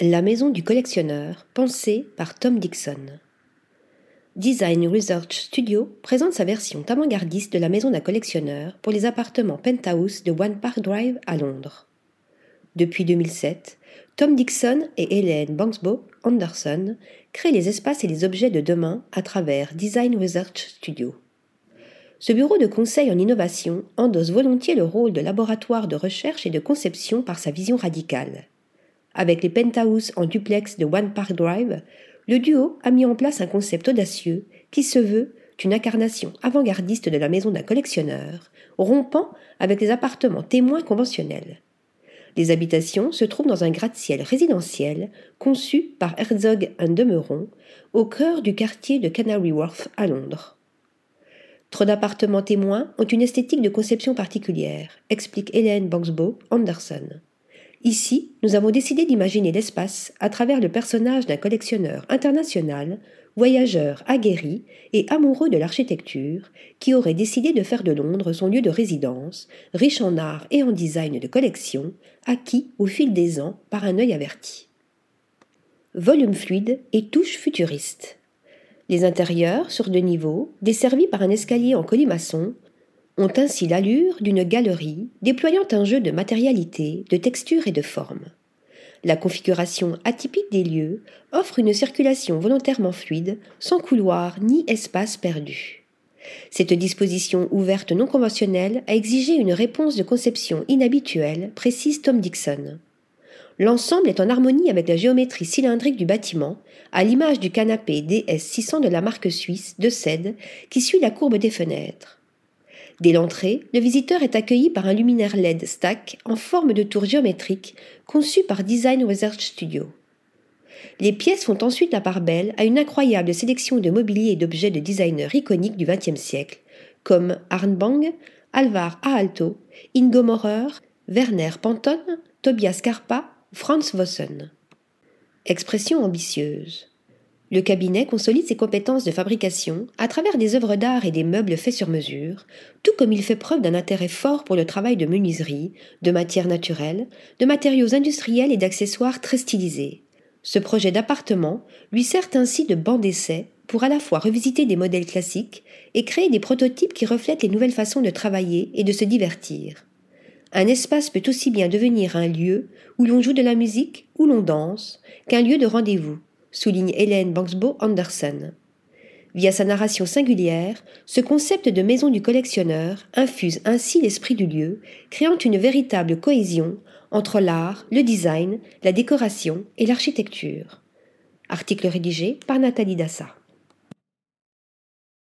La maison du collectionneur, pensée par Tom Dixon. Design Research Studio présente sa version avant-gardiste de la maison d'un collectionneur pour les appartements penthouse de One Park Drive à Londres. Depuis 2007, Tom Dixon et Hélène Banksbo Anderson créent les espaces et les objets de demain à travers Design Research Studio. Ce bureau de conseil en innovation endosse volontiers le rôle de laboratoire de recherche et de conception par sa vision radicale. Avec les penthouses en duplex de One Park Drive, le duo a mis en place un concept audacieux qui se veut une incarnation avant-gardiste de la maison d'un collectionneur, rompant avec les appartements témoins conventionnels. Les habitations se trouvent dans un gratte-ciel résidentiel conçu par Herzog de Meuron, au cœur du quartier de Canary Wharf à Londres. Trop d'appartements témoins ont une esthétique de conception particulière, explique Hélène Banksbo Anderson. Ici, nous avons décidé d'imaginer l'espace à travers le personnage d'un collectionneur international, voyageur aguerri et amoureux de l'architecture, qui aurait décidé de faire de Londres son lieu de résidence, riche en art et en design de collection, acquis au fil des ans par un œil averti. Volume fluide et touche futuriste. Les intérieurs, sur deux niveaux, desservis par un escalier en colimaçon, ont ainsi l'allure d'une galerie déployant un jeu de matérialité, de texture et de forme. La configuration atypique des lieux offre une circulation volontairement fluide, sans couloir ni espace perdu. Cette disposition ouverte non conventionnelle a exigé une réponse de conception inhabituelle, précise Tom Dixon. L'ensemble est en harmonie avec la géométrie cylindrique du bâtiment, à l'image du canapé DS600 de la marque suisse de CED qui suit la courbe des fenêtres. Dès l'entrée, le visiteur est accueilli par un luminaire LED stack en forme de tour géométrique conçu par Design Research Studio. Les pièces font ensuite la part belle à une incroyable sélection de mobilier et d'objets de designers iconiques du XXe siècle, comme Arne Bang, Alvar Aalto, Ingo Maurer, Werner Panton, Tobias Karpa, Franz Vossen. Expression ambitieuse. Le cabinet consolide ses compétences de fabrication à travers des œuvres d'art et des meubles faits sur mesure, tout comme il fait preuve d'un intérêt fort pour le travail de menuiserie, de matières naturelles, de matériaux industriels et d'accessoires très stylisés. Ce projet d'appartement lui sert ainsi de banc d'essai pour à la fois revisiter des modèles classiques et créer des prototypes qui reflètent les nouvelles façons de travailler et de se divertir. Un espace peut aussi bien devenir un lieu où l'on joue de la musique, où l'on danse, qu'un lieu de rendez-vous souligne Hélène Banksbo Anderson. Via sa narration singulière, ce concept de maison du collectionneur infuse ainsi l'esprit du lieu, créant une véritable cohésion entre l'art, le design, la décoration et l'architecture. Article rédigé par Nathalie Dassa.